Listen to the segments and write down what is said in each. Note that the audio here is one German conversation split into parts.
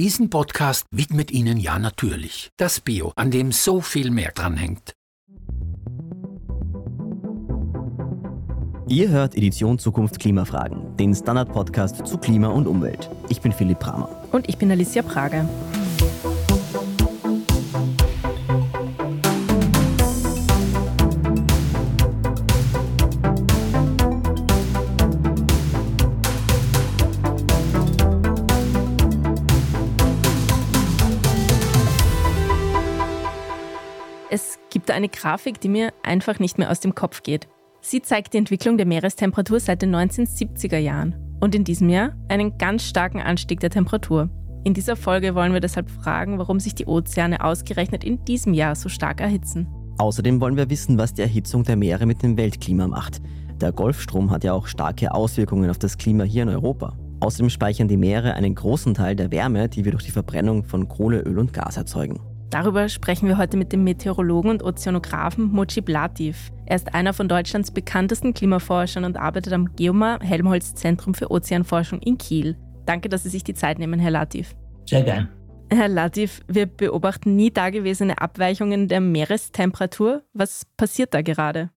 Diesen Podcast widmet Ihnen ja natürlich das Bio, an dem so viel mehr dranhängt. Ihr hört Edition Zukunft Klimafragen, den Standard-Podcast zu Klima und Umwelt. Ich bin Philipp Bramer. Und ich bin Alicia Prager. Gibt eine Grafik, die mir einfach nicht mehr aus dem Kopf geht. Sie zeigt die Entwicklung der Meerestemperatur seit den 1970er Jahren und in diesem Jahr einen ganz starken Anstieg der Temperatur. In dieser Folge wollen wir deshalb fragen, warum sich die Ozeane ausgerechnet in diesem Jahr so stark erhitzen. Außerdem wollen wir wissen, was die Erhitzung der Meere mit dem Weltklima macht. Der Golfstrom hat ja auch starke Auswirkungen auf das Klima hier in Europa. Außerdem speichern die Meere einen großen Teil der Wärme, die wir durch die Verbrennung von Kohle, Öl und Gas erzeugen. Darüber sprechen wir heute mit dem Meteorologen und Ozeanographen Mojib Latif. Er ist einer von Deutschlands bekanntesten Klimaforschern und arbeitet am Geomar Helmholtz Zentrum für Ozeanforschung in Kiel. Danke, dass Sie sich die Zeit nehmen, Herr Latif. Sehr gern. Herr Latif, wir beobachten nie dagewesene Abweichungen der Meerestemperatur. Was passiert da gerade?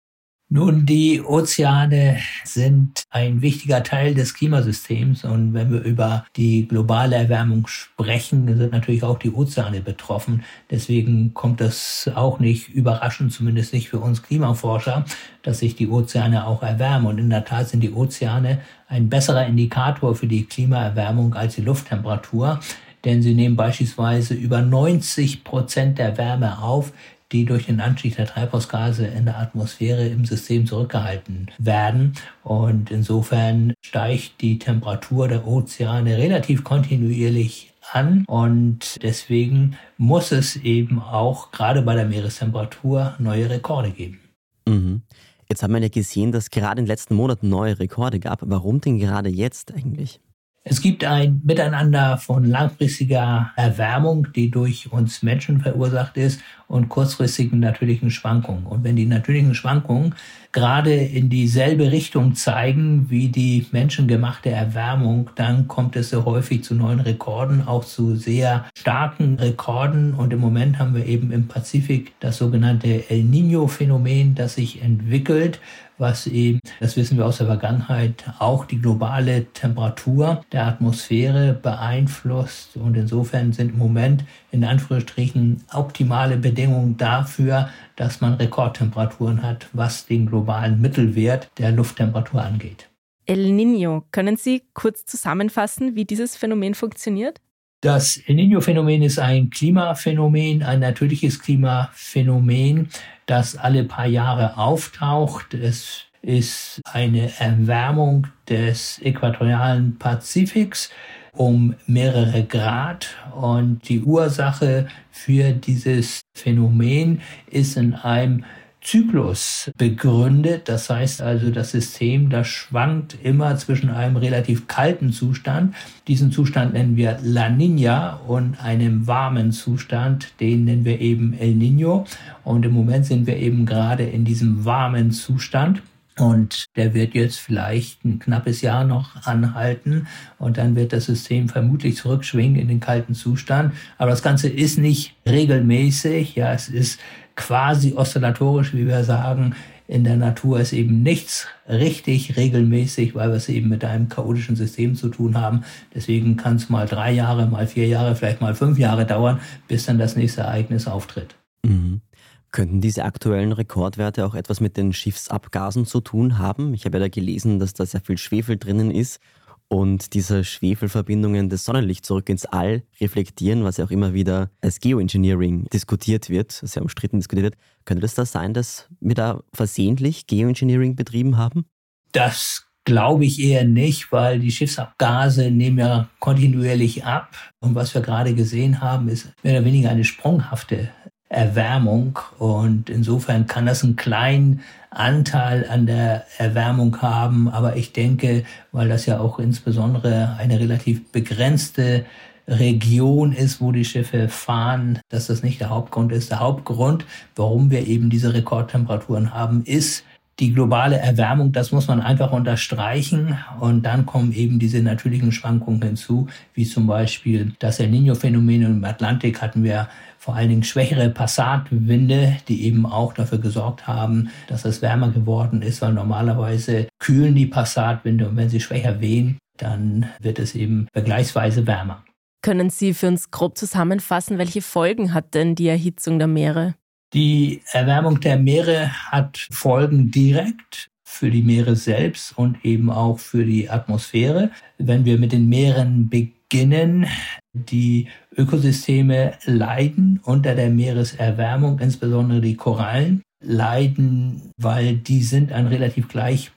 Nun, die Ozeane sind ein wichtiger Teil des Klimasystems und wenn wir über die globale Erwärmung sprechen, sind natürlich auch die Ozeane betroffen. Deswegen kommt das auch nicht überraschend, zumindest nicht für uns Klimaforscher, dass sich die Ozeane auch erwärmen. Und in der Tat sind die Ozeane ein besserer Indikator für die Klimaerwärmung als die Lufttemperatur denn sie nehmen beispielsweise über 90 Prozent der Wärme auf, die durch den Anstieg der Treibhausgase in der Atmosphäre im System zurückgehalten werden. Und insofern steigt die Temperatur der Ozeane relativ kontinuierlich an und deswegen muss es eben auch gerade bei der Meerestemperatur neue Rekorde geben. Mhm. Jetzt haben wir ja gesehen, dass gerade in den letzten Monaten neue Rekorde gab. Warum denn gerade jetzt eigentlich? Es gibt ein Miteinander von langfristiger Erwärmung, die durch uns Menschen verursacht ist, und kurzfristigen natürlichen Schwankungen. Und wenn die natürlichen Schwankungen gerade in dieselbe Richtung zeigen wie die menschengemachte Erwärmung, dann kommt es sehr häufig zu neuen Rekorden, auch zu sehr starken Rekorden. Und im Moment haben wir eben im Pazifik das sogenannte El Niño-Phänomen, das sich entwickelt, was eben, das wissen wir aus der Vergangenheit, auch die globale Temperatur der Atmosphäre beeinflusst. Und insofern sind im Moment in Anführungsstrichen optimale Bedingungen dafür, dass man Rekordtemperaturen hat, was den globalen Mittelwert der Lufttemperatur angeht. El Niño, können Sie kurz zusammenfassen, wie dieses Phänomen funktioniert? Das El Niño-Phänomen ist ein Klimaphänomen, ein natürliches Klimaphänomen, das alle paar Jahre auftaucht. Es ist eine Erwärmung des äquatorialen Pazifiks um mehrere Grad und die Ursache für dieses Phänomen ist in einem Zyklus begründet. Das heißt also, das System, das schwankt immer zwischen einem relativ kalten Zustand, diesen Zustand nennen wir La Nina, und einem warmen Zustand, den nennen wir eben El Nino. Und im Moment sind wir eben gerade in diesem warmen Zustand. Und der wird jetzt vielleicht ein knappes Jahr noch anhalten und dann wird das System vermutlich zurückschwingen in den kalten Zustand. Aber das Ganze ist nicht regelmäßig. Ja, es ist quasi oszillatorisch, wie wir sagen. In der Natur ist eben nichts richtig regelmäßig, weil wir es eben mit einem chaotischen System zu tun haben. Deswegen kann es mal drei Jahre, mal vier Jahre, vielleicht mal fünf Jahre dauern, bis dann das nächste Ereignis auftritt. Mhm. Könnten diese aktuellen Rekordwerte auch etwas mit den Schiffsabgasen zu tun haben? Ich habe ja da gelesen, dass da sehr viel Schwefel drinnen ist und diese Schwefelverbindungen des Sonnenlichts zurück ins All reflektieren, was ja auch immer wieder als Geoengineering diskutiert wird, sehr umstritten diskutiert wird. Könnte das da sein, dass wir da versehentlich Geoengineering betrieben haben? Das glaube ich eher nicht, weil die Schiffsabgase nehmen ja kontinuierlich ab. Und was wir gerade gesehen haben, ist mehr oder weniger eine sprunghafte Erwärmung. Und insofern kann das einen kleinen Anteil an der Erwärmung haben. Aber ich denke, weil das ja auch insbesondere eine relativ begrenzte Region ist, wo die Schiffe fahren, dass das nicht der Hauptgrund ist. Der Hauptgrund, warum wir eben diese Rekordtemperaturen haben, ist die globale Erwärmung, das muss man einfach unterstreichen. Und dann kommen eben diese natürlichen Schwankungen hinzu, wie zum Beispiel das El Nino-Phänomen im Atlantik hatten wir vor allen Dingen schwächere Passatwinde, die eben auch dafür gesorgt haben, dass es wärmer geworden ist, weil normalerweise kühlen die Passatwinde und wenn sie schwächer wehen, dann wird es eben vergleichsweise wärmer. Können Sie für uns grob zusammenfassen, welche Folgen hat denn die Erhitzung der Meere? Die Erwärmung der Meere hat Folgen direkt für die Meere selbst und eben auch für die Atmosphäre. Wenn wir mit den Meeren beginnen, die Ökosysteme leiden unter der Meereserwärmung, insbesondere die Korallen leiden, weil die sind an relativ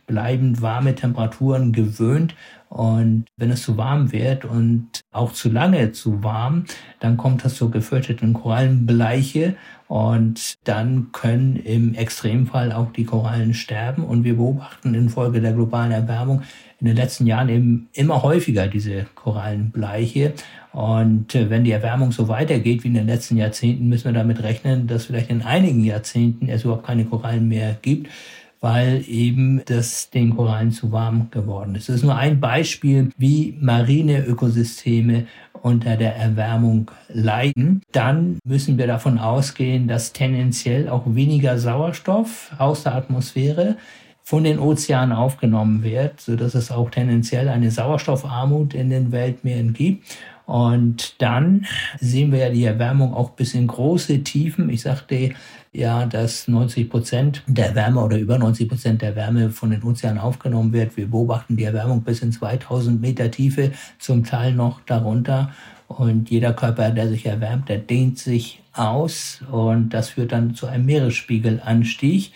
gleichbleibend warme Temperaturen gewöhnt und wenn es zu warm wird und auch zu lange zu warm, dann kommt das zur gefürchteten Korallenbleiche und dann können im Extremfall auch die Korallen sterben. Und wir beobachten infolge der globalen Erwärmung in den letzten Jahren eben immer häufiger diese Korallenbleiche. Und äh, wenn die Erwärmung so weitergeht wie in den letzten Jahrzehnten, müssen wir damit rechnen, dass vielleicht in einigen Jahrzehnten es überhaupt keine Korallen mehr gibt weil eben das den Korallen zu warm geworden ist. Das ist nur ein Beispiel, wie marine Ökosysteme unter der Erwärmung leiden. Dann müssen wir davon ausgehen, dass tendenziell auch weniger Sauerstoff aus der Atmosphäre von den Ozeanen aufgenommen wird, so dass es auch tendenziell eine Sauerstoffarmut in den Weltmeeren gibt. Und dann sehen wir ja die Erwärmung auch bis in große Tiefen. Ich sagte ja, dass 90 Prozent der Wärme oder über 90 Prozent der Wärme von den Ozeanen aufgenommen wird. Wir beobachten die Erwärmung bis in 2000 Meter Tiefe, zum Teil noch darunter. Und jeder Körper, der sich erwärmt, der dehnt sich aus und das führt dann zu einem Meeresspiegelanstieg.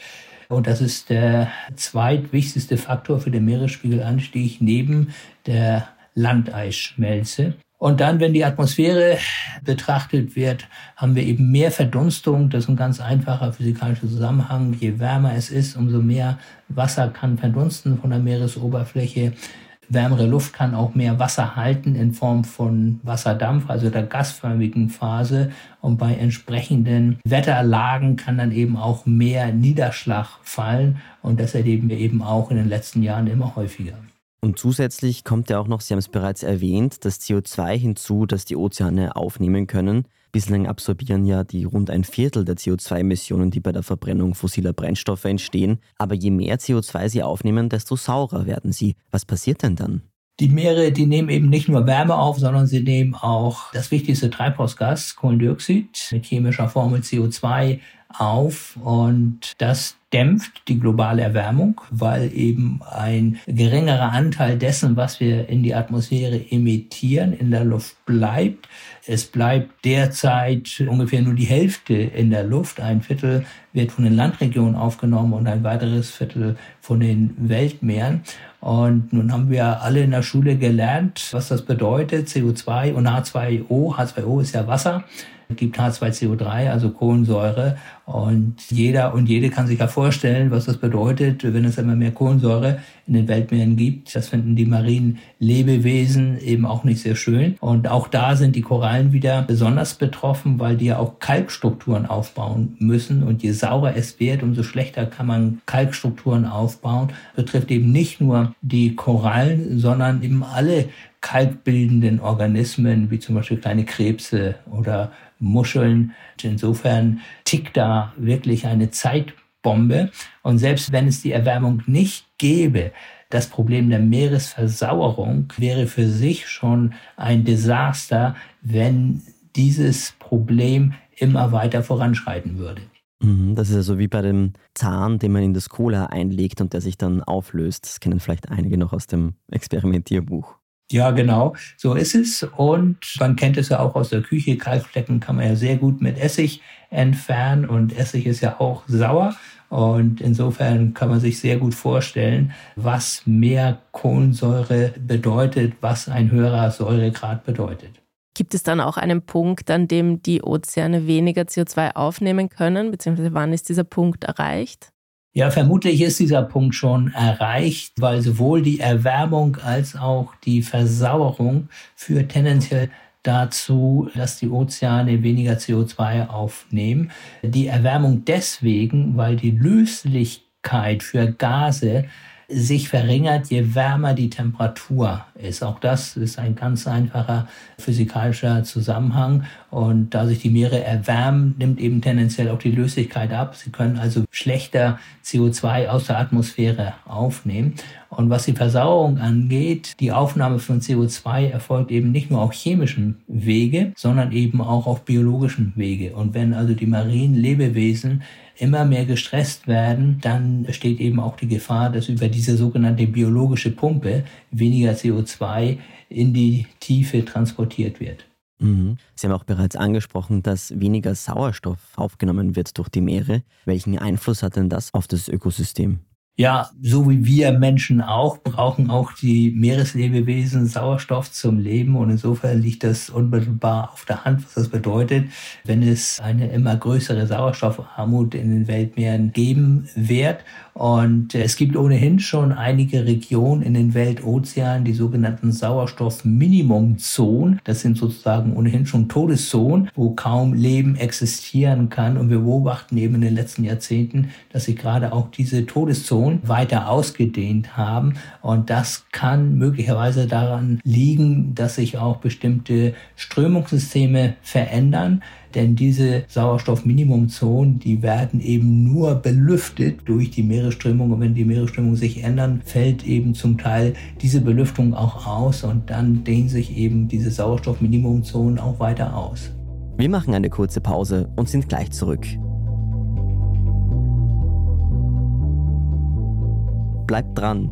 Und das ist der zweitwichtigste Faktor für den Meeresspiegelanstieg neben der Landeisschmelze. Und dann, wenn die Atmosphäre betrachtet wird, haben wir eben mehr Verdunstung. Das ist ein ganz einfacher physikalischer Zusammenhang. Je wärmer es ist, umso mehr Wasser kann verdunsten von der Meeresoberfläche. Wärmere Luft kann auch mehr Wasser halten in Form von Wasserdampf, also der gasförmigen Phase. Und bei entsprechenden Wetterlagen kann dann eben auch mehr Niederschlag fallen. Und das erleben wir eben auch in den letzten Jahren immer häufiger. Und zusätzlich kommt ja auch noch, Sie haben es bereits erwähnt, das CO2 hinzu, das die Ozeane aufnehmen können. Bislang absorbieren ja die rund ein Viertel der CO2-Emissionen, die bei der Verbrennung fossiler Brennstoffe entstehen. Aber je mehr CO2 sie aufnehmen, desto saurer werden sie. Was passiert denn dann? Die Meere, die nehmen eben nicht nur Wärme auf, sondern sie nehmen auch das wichtigste Treibhausgas, Kohlendioxid, mit chemischer Formel CO2 auf und das dämpft die globale Erwärmung, weil eben ein geringerer Anteil dessen, was wir in die Atmosphäre emittieren, in der Luft bleibt. Es bleibt derzeit ungefähr nur die Hälfte in der Luft. Ein Viertel wird von den Landregionen aufgenommen und ein weiteres Viertel von den Weltmeeren. Und nun haben wir alle in der Schule gelernt, was das bedeutet, CO2 und H2O. H2O ist ja Wasser gibt H2CO3, also Kohlensäure. Und jeder und jede kann sich ja vorstellen, was das bedeutet, wenn es immer mehr Kohlensäure in den Weltmeeren gibt. Das finden die marinen Lebewesen eben auch nicht sehr schön. Und auch da sind die Korallen wieder besonders betroffen, weil die ja auch Kalkstrukturen aufbauen müssen. Und je saurer es wird, umso schlechter kann man Kalkstrukturen aufbauen. Betrifft eben nicht nur die Korallen, sondern eben alle kalkbildenden Organismen, wie zum Beispiel kleine Krebse oder Muscheln. Insofern tickt da wirklich eine Zeitbombe. Und selbst wenn es die Erwärmung nicht gäbe, das Problem der Meeresversauerung wäre für sich schon ein Desaster, wenn dieses Problem immer weiter voranschreiten würde. Mhm, das ist ja so wie bei dem Zahn, den man in das Cola einlegt und der sich dann auflöst. Das kennen vielleicht einige noch aus dem Experimentierbuch. Ja, genau, so ist es. Und man kennt es ja auch aus der Küche. Kalkflecken kann man ja sehr gut mit Essig entfernen und Essig ist ja auch sauer. Und insofern kann man sich sehr gut vorstellen, was mehr Kohlensäure bedeutet, was ein höherer Säuregrad bedeutet. Gibt es dann auch einen Punkt, an dem die Ozeane weniger CO2 aufnehmen können, beziehungsweise wann ist dieser Punkt erreicht? Ja, vermutlich ist dieser Punkt schon erreicht, weil sowohl die Erwärmung als auch die Versauerung führt tendenziell dazu, dass die Ozeane weniger CO2 aufnehmen. Die Erwärmung deswegen, weil die Löslichkeit für Gase sich verringert, je wärmer die Temperatur ist. Auch das ist ein ganz einfacher physikalischer Zusammenhang. Und da sich die Meere erwärmen, nimmt eben tendenziell auch die Löslichkeit ab. Sie können also schlechter CO2 aus der Atmosphäre aufnehmen. Und was die Versauerung angeht, die Aufnahme von CO2 erfolgt eben nicht nur auf chemischen Wege, sondern eben auch auf biologischen Wege. Und wenn also die marinen Lebewesen immer mehr gestresst werden, dann besteht eben auch die Gefahr, dass über diese sogenannte biologische Pumpe weniger CO2 in die Tiefe transportiert wird. Mhm. Sie haben auch bereits angesprochen, dass weniger Sauerstoff aufgenommen wird durch die Meere. Welchen Einfluss hat denn das auf das Ökosystem? Ja, so wie wir Menschen auch, brauchen auch die Meereslebewesen Sauerstoff zum Leben. Und insofern liegt das unmittelbar auf der Hand, was das bedeutet, wenn es eine immer größere Sauerstoffarmut in den Weltmeeren geben wird. Und es gibt ohnehin schon einige Regionen in den Weltozeanen, die sogenannten Sauerstoffminimumzonen. Das sind sozusagen ohnehin schon Todeszonen, wo kaum Leben existieren kann. Und wir beobachten eben in den letzten Jahrzehnten, dass sich gerade auch diese Todeszonen weiter ausgedehnt haben. Und das kann möglicherweise daran liegen, dass sich auch bestimmte Strömungssysteme verändern. Denn diese Sauerstoffminimumzonen, die werden eben nur belüftet durch die Meeresströmung. Und wenn die Meeresströmung sich ändern, fällt eben zum Teil diese Belüftung auch aus und dann dehnen sich eben diese Sauerstoffminimumzonen auch weiter aus. Wir machen eine kurze Pause und sind gleich zurück. Bleibt dran,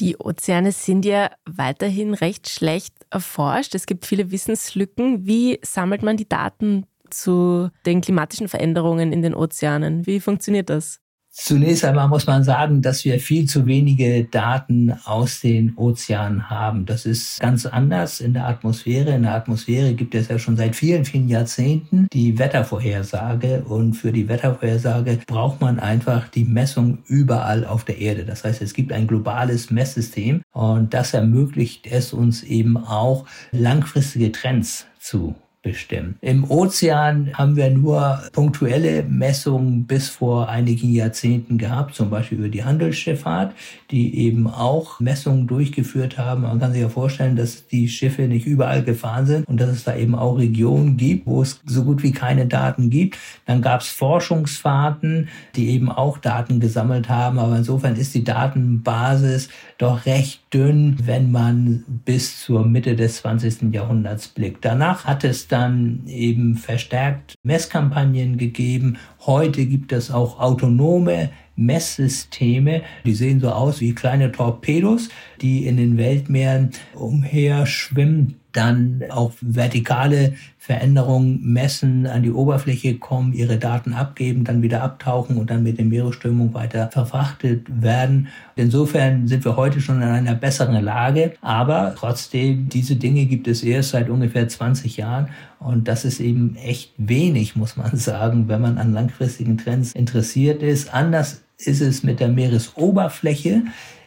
Die Ozeane sind ja weiterhin recht schlecht erforscht. Es gibt viele Wissenslücken. Wie sammelt man die Daten zu den klimatischen Veränderungen in den Ozeanen? Wie funktioniert das? Zunächst einmal muss man sagen, dass wir viel zu wenige Daten aus den Ozeanen haben. Das ist ganz anders in der Atmosphäre. In der Atmosphäre gibt es ja schon seit vielen, vielen Jahrzehnten die Wettervorhersage. Und für die Wettervorhersage braucht man einfach die Messung überall auf der Erde. Das heißt, es gibt ein globales Messsystem und das ermöglicht es uns eben auch langfristige Trends zu bestimmen. Im Ozean haben wir nur punktuelle Messungen bis vor einigen Jahrzehnten gehabt, zum Beispiel über die Handelsschifffahrt, die eben auch Messungen durchgeführt haben. Man kann sich ja vorstellen, dass die Schiffe nicht überall gefahren sind und dass es da eben auch Regionen gibt, wo es so gut wie keine Daten gibt. Dann gab es Forschungsfahrten, die eben auch Daten gesammelt haben, aber insofern ist die Datenbasis doch recht dünn, wenn man bis zur Mitte des 20. Jahrhunderts blickt. Danach hat es dann eben verstärkt Messkampagnen gegeben. Heute gibt es auch autonome Messsysteme, die sehen so aus wie kleine Torpedos, die in den Weltmeeren umherschwimmen dann auch vertikale Veränderungen messen, an die Oberfläche kommen, ihre Daten abgeben, dann wieder abtauchen und dann mit der Meeresströmung weiter verfrachtet werden. Insofern sind wir heute schon in einer besseren Lage, aber trotzdem, diese Dinge gibt es erst seit ungefähr 20 Jahren und das ist eben echt wenig, muss man sagen, wenn man an langfristigen Trends interessiert ist. Anders ist es mit der Meeresoberfläche.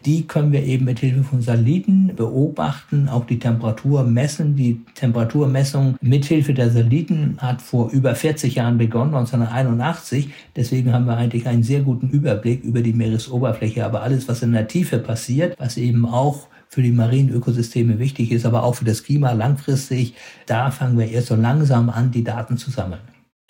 Die können wir eben mit Hilfe von Satelliten beobachten, auch die Temperatur messen. Die Temperaturmessung mit Hilfe der Satelliten hat vor über 40 Jahren begonnen, 1981. Deswegen haben wir eigentlich einen sehr guten Überblick über die Meeresoberfläche. Aber alles, was in der Tiefe passiert, was eben auch für die marinen Ökosysteme wichtig ist, aber auch für das Klima langfristig, da fangen wir erst so langsam an, die Daten zu sammeln.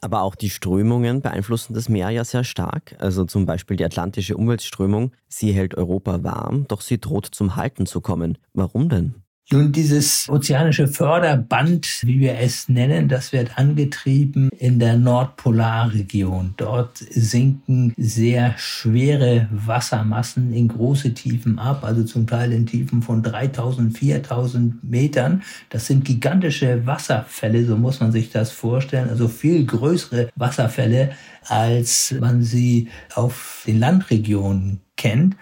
Aber auch die Strömungen beeinflussen das Meer ja sehr stark. Also zum Beispiel die atlantische Umweltströmung. Sie hält Europa warm, doch sie droht zum Halten zu kommen. Warum denn? Nun, dieses ozeanische Förderband, wie wir es nennen, das wird angetrieben in der Nordpolarregion. Dort sinken sehr schwere Wassermassen in große Tiefen ab, also zum Teil in Tiefen von 3000, 4000 Metern. Das sind gigantische Wasserfälle, so muss man sich das vorstellen, also viel größere Wasserfälle, als man sie auf den Landregionen kennt.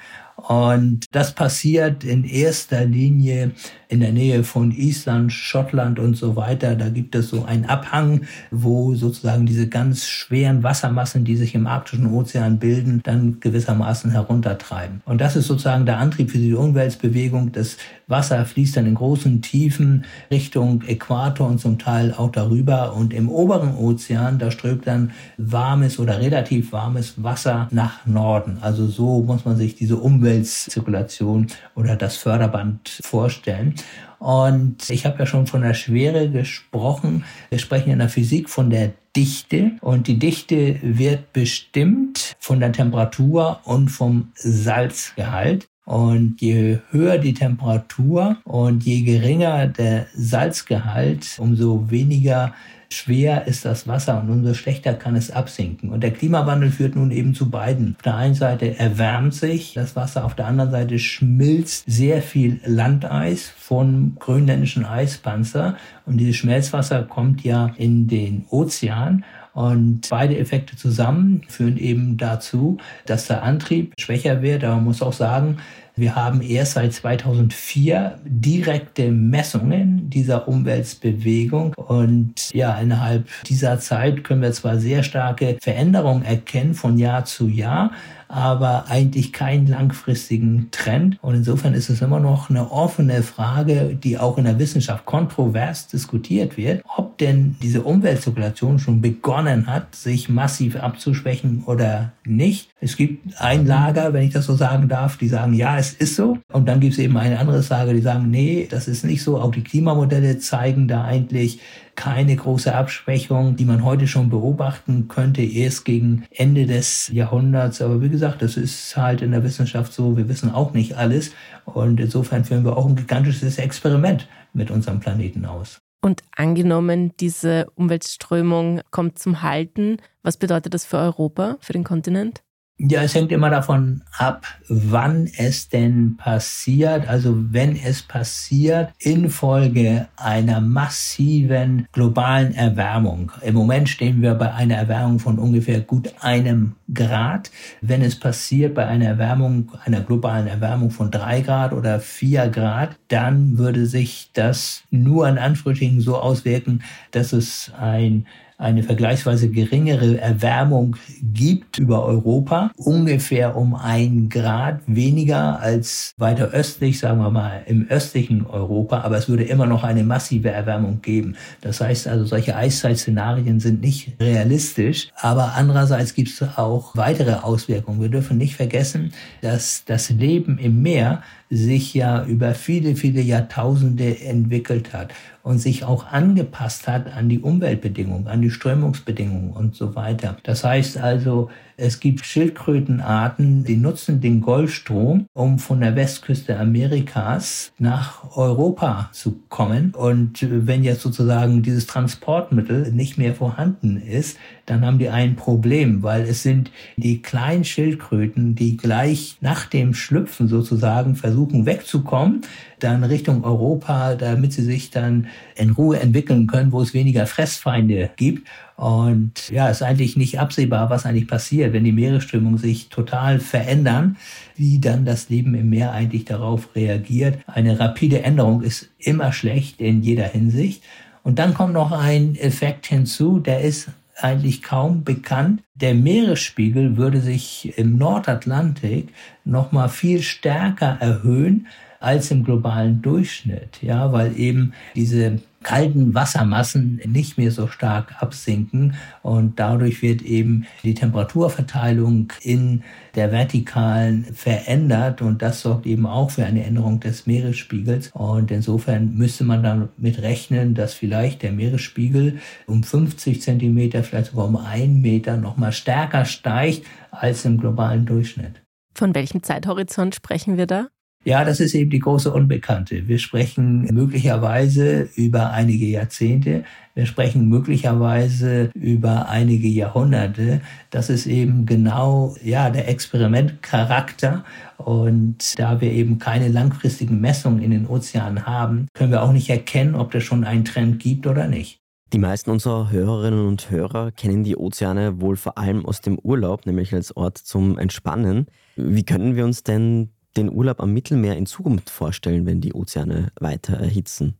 Und das passiert in erster Linie in der Nähe von Island, Schottland und so weiter. Da gibt es so einen Abhang, wo sozusagen diese ganz schweren Wassermassen, die sich im arktischen Ozean bilden, dann gewissermaßen heruntertreiben. Und das ist sozusagen der Antrieb für die Umweltbewegung. Das Wasser fließt dann in großen Tiefen Richtung Äquator und zum Teil auch darüber. Und im oberen Ozean, da strömt dann warmes oder relativ warmes Wasser nach Norden. Also so muss man sich diese Umweltzirkulation oder das Förderband vorstellen. Und ich habe ja schon von der Schwere gesprochen. Wir sprechen in der Physik von der Dichte und die Dichte wird bestimmt von der Temperatur und vom Salzgehalt. Und je höher die Temperatur und je geringer der Salzgehalt, umso weniger schwer ist das Wasser und umso schlechter kann es absinken. Und der Klimawandel führt nun eben zu beiden. Auf der einen Seite erwärmt sich das Wasser, auf der anderen Seite schmilzt sehr viel Landeis vom grönländischen Eispanzer. Und dieses Schmelzwasser kommt ja in den Ozean. Und beide Effekte zusammen führen eben dazu, dass der Antrieb schwächer wird. Aber man muss auch sagen, wir haben erst seit 2004 direkte Messungen dieser Umweltbewegung und ja, innerhalb dieser Zeit können wir zwar sehr starke Veränderungen erkennen von Jahr zu Jahr, aber eigentlich keinen langfristigen Trend. Und insofern ist es immer noch eine offene Frage, die auch in der Wissenschaft kontrovers diskutiert wird, ob denn diese Umweltzirkulation schon begonnen hat, sich massiv abzuschwächen oder nicht. Es gibt ein Lager, wenn ich das so sagen darf, die sagen, ja, es ist so. Und dann gibt es eben ein anderes Lager, die sagen, nee, das ist nicht so. Auch die Klimamodelle zeigen da eigentlich keine große Abschwächung, die man heute schon beobachten könnte, erst gegen Ende des Jahrhunderts. Aber wie gesagt, das ist halt in der Wissenschaft so, wir wissen auch nicht alles. Und insofern führen wir auch ein gigantisches Experiment mit unserem Planeten aus. Und angenommen, diese Umweltströmung kommt zum Halten, was bedeutet das für Europa, für den Kontinent? Ja, es hängt immer davon ab, wann es denn passiert. Also wenn es passiert infolge einer massiven globalen Erwärmung. Im Moment stehen wir bei einer Erwärmung von ungefähr gut einem Grad. Wenn es passiert bei einer Erwärmung, einer globalen Erwärmung von drei Grad oder vier Grad, dann würde sich das nur an Anführungsstrichen so auswirken, dass es ein eine vergleichsweise geringere Erwärmung gibt über Europa, ungefähr um ein Grad weniger als weiter östlich, sagen wir mal im östlichen Europa, aber es würde immer noch eine massive Erwärmung geben. Das heißt also, solche Eiszeitszenarien sind nicht realistisch, aber andererseits gibt es auch weitere Auswirkungen. Wir dürfen nicht vergessen, dass das Leben im Meer sich ja über viele, viele Jahrtausende entwickelt hat und sich auch angepasst hat an die Umweltbedingungen, an die Strömungsbedingungen und so weiter. Das heißt also, es gibt Schildkrötenarten, die nutzen den Golfstrom, um von der Westküste Amerikas nach Europa zu kommen. Und wenn jetzt sozusagen dieses Transportmittel nicht mehr vorhanden ist, dann haben die ein Problem, weil es sind die kleinen Schildkröten, die gleich nach dem Schlüpfen sozusagen versuchen wegzukommen, dann Richtung Europa, damit sie sich dann in Ruhe entwickeln können, wo es weniger Fressfeinde gibt. Und ja, ist eigentlich nicht absehbar, was eigentlich passiert, wenn die Meeresströmungen sich total verändern, wie dann das Leben im Meer eigentlich darauf reagiert. Eine rapide Änderung ist immer schlecht in jeder Hinsicht. Und dann kommt noch ein Effekt hinzu, der ist eigentlich kaum bekannt. Der Meeresspiegel würde sich im Nordatlantik noch mal viel stärker erhöhen als im globalen Durchschnitt, ja, weil eben diese kalten Wassermassen nicht mehr so stark absinken und dadurch wird eben die Temperaturverteilung in der Vertikalen verändert und das sorgt eben auch für eine Änderung des Meeresspiegels und insofern müsste man damit rechnen, dass vielleicht der Meeresspiegel um 50 Zentimeter, vielleicht sogar um einen Meter nochmal stärker steigt als im globalen Durchschnitt. Von welchem Zeithorizont sprechen wir da? Ja, das ist eben die große Unbekannte. Wir sprechen möglicherweise über einige Jahrzehnte, wir sprechen möglicherweise über einige Jahrhunderte. Das ist eben genau ja der Experimentcharakter und da wir eben keine langfristigen Messungen in den Ozeanen haben, können wir auch nicht erkennen, ob es schon einen Trend gibt oder nicht. Die meisten unserer Hörerinnen und Hörer kennen die Ozeane wohl vor allem aus dem Urlaub, nämlich als Ort zum Entspannen. Wie können wir uns denn den Urlaub am Mittelmeer in Zukunft vorstellen, wenn die Ozeane weiter erhitzen?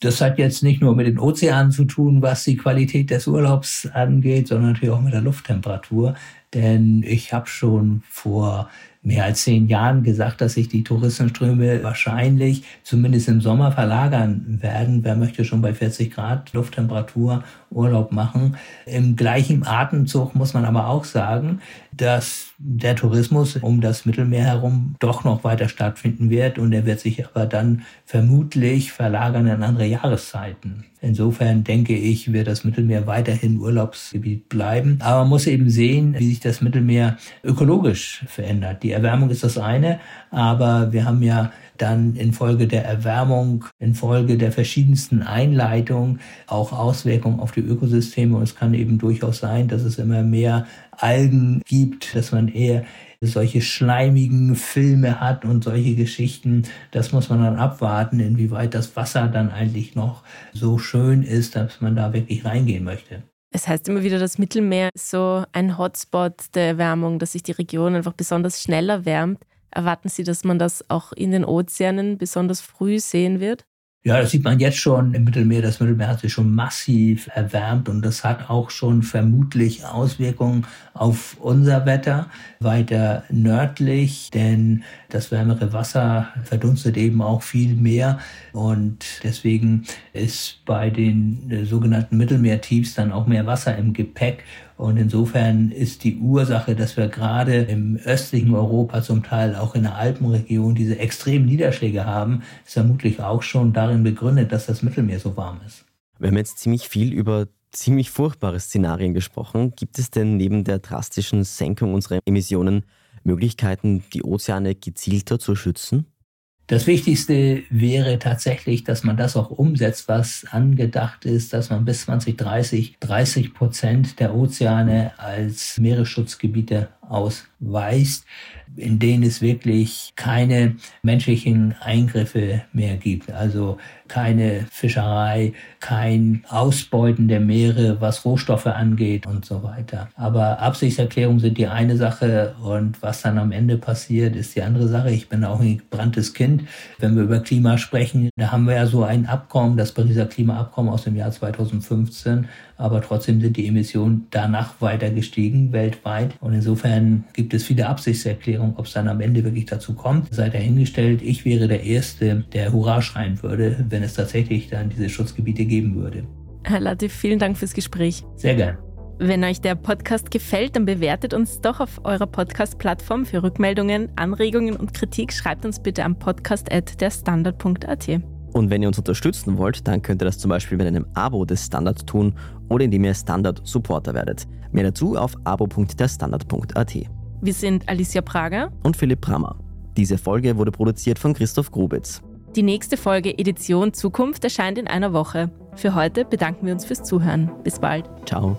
Das hat jetzt nicht nur mit den Ozeanen zu tun, was die Qualität des Urlaubs angeht, sondern natürlich auch mit der Lufttemperatur. Denn ich habe schon vor mehr als zehn Jahren gesagt, dass sich die Touristenströme wahrscheinlich zumindest im Sommer verlagern werden. Wer möchte schon bei 40 Grad Lufttemperatur Urlaub machen? Im gleichen Atemzug muss man aber auch sagen, dass der Tourismus um das Mittelmeer herum doch noch weiter stattfinden wird und er wird sich aber dann vermutlich verlagern in andere Jahreszeiten. Insofern denke ich, wird das Mittelmeer weiterhin Urlaubsgebiet bleiben. Aber man muss eben sehen, wie sich das Mittelmeer ökologisch verändert. Die Erwärmung ist das eine, aber wir haben ja dann infolge der Erwärmung, infolge der verschiedensten Einleitungen auch Auswirkungen auf die Ökosysteme. Und es kann eben durchaus sein, dass es immer mehr Algen gibt, dass man eher solche schleimigen Filme hat und solche Geschichten. Das muss man dann abwarten, inwieweit das Wasser dann eigentlich noch so schön ist, dass man da wirklich reingehen möchte. Es heißt immer wieder, das Mittelmeer ist so ein Hotspot der Erwärmung, dass sich die Region einfach besonders schnell erwärmt. Erwarten Sie, dass man das auch in den Ozeanen besonders früh sehen wird? Ja, das sieht man jetzt schon im Mittelmeer. Das Mittelmeer hat sich schon massiv erwärmt und das hat auch schon vermutlich Auswirkungen auf unser Wetter weiter nördlich, denn das wärmere Wasser verdunstet eben auch viel mehr und deswegen ist bei den sogenannten Mittelmeertiefs dann auch mehr Wasser im Gepäck und insofern ist die Ursache, dass wir gerade im östlichen Europa, zum Teil auch in der Alpenregion, diese extremen Niederschläge haben, ist vermutlich auch schon darin begründet, dass das Mittelmeer so warm ist. Wir haben jetzt ziemlich viel über ziemlich furchtbare Szenarien gesprochen. Gibt es denn neben der drastischen Senkung unserer Emissionen Möglichkeiten, die Ozeane gezielter zu schützen? Das Wichtigste wäre tatsächlich, dass man das auch umsetzt, was angedacht ist, dass man bis 2030 30 Prozent der Ozeane als Meeresschutzgebiete ausweist in denen es wirklich keine menschlichen Eingriffe mehr gibt. Also keine Fischerei, kein Ausbeuten der Meere, was Rohstoffe angeht und so weiter. Aber Absichtserklärungen sind die eine Sache und was dann am Ende passiert, ist die andere Sache. Ich bin auch ein gebranntes Kind. Wenn wir über Klima sprechen, da haben wir ja so ein Abkommen, das Pariser Klimaabkommen aus dem Jahr 2015, aber trotzdem sind die Emissionen danach weiter gestiegen weltweit. Und insofern gibt es viele Absichtserklärungen, ob es dann am Ende wirklich dazu kommt. Sei dahingestellt, ich wäre der Erste, der Hurra schreien würde, wenn es tatsächlich dann diese Schutzgebiete geben würde. Herr Latif, vielen Dank fürs Gespräch. Sehr gern. Wenn euch der Podcast gefällt, dann bewertet uns doch auf eurer Podcast-Plattform. Für Rückmeldungen, Anregungen und Kritik schreibt uns bitte am podcast.derstandard.at. Und wenn ihr uns unterstützen wollt, dann könnt ihr das zum Beispiel mit einem Abo des Standard tun oder indem ihr Standard-Supporter werdet. Mehr dazu auf abo.derstandard.at. Wir sind Alicia Prager und Philipp Brammer. Diese Folge wurde produziert von Christoph Grubitz. Die nächste Folge Edition Zukunft erscheint in einer Woche. Für heute bedanken wir uns fürs Zuhören. Bis bald. Ciao.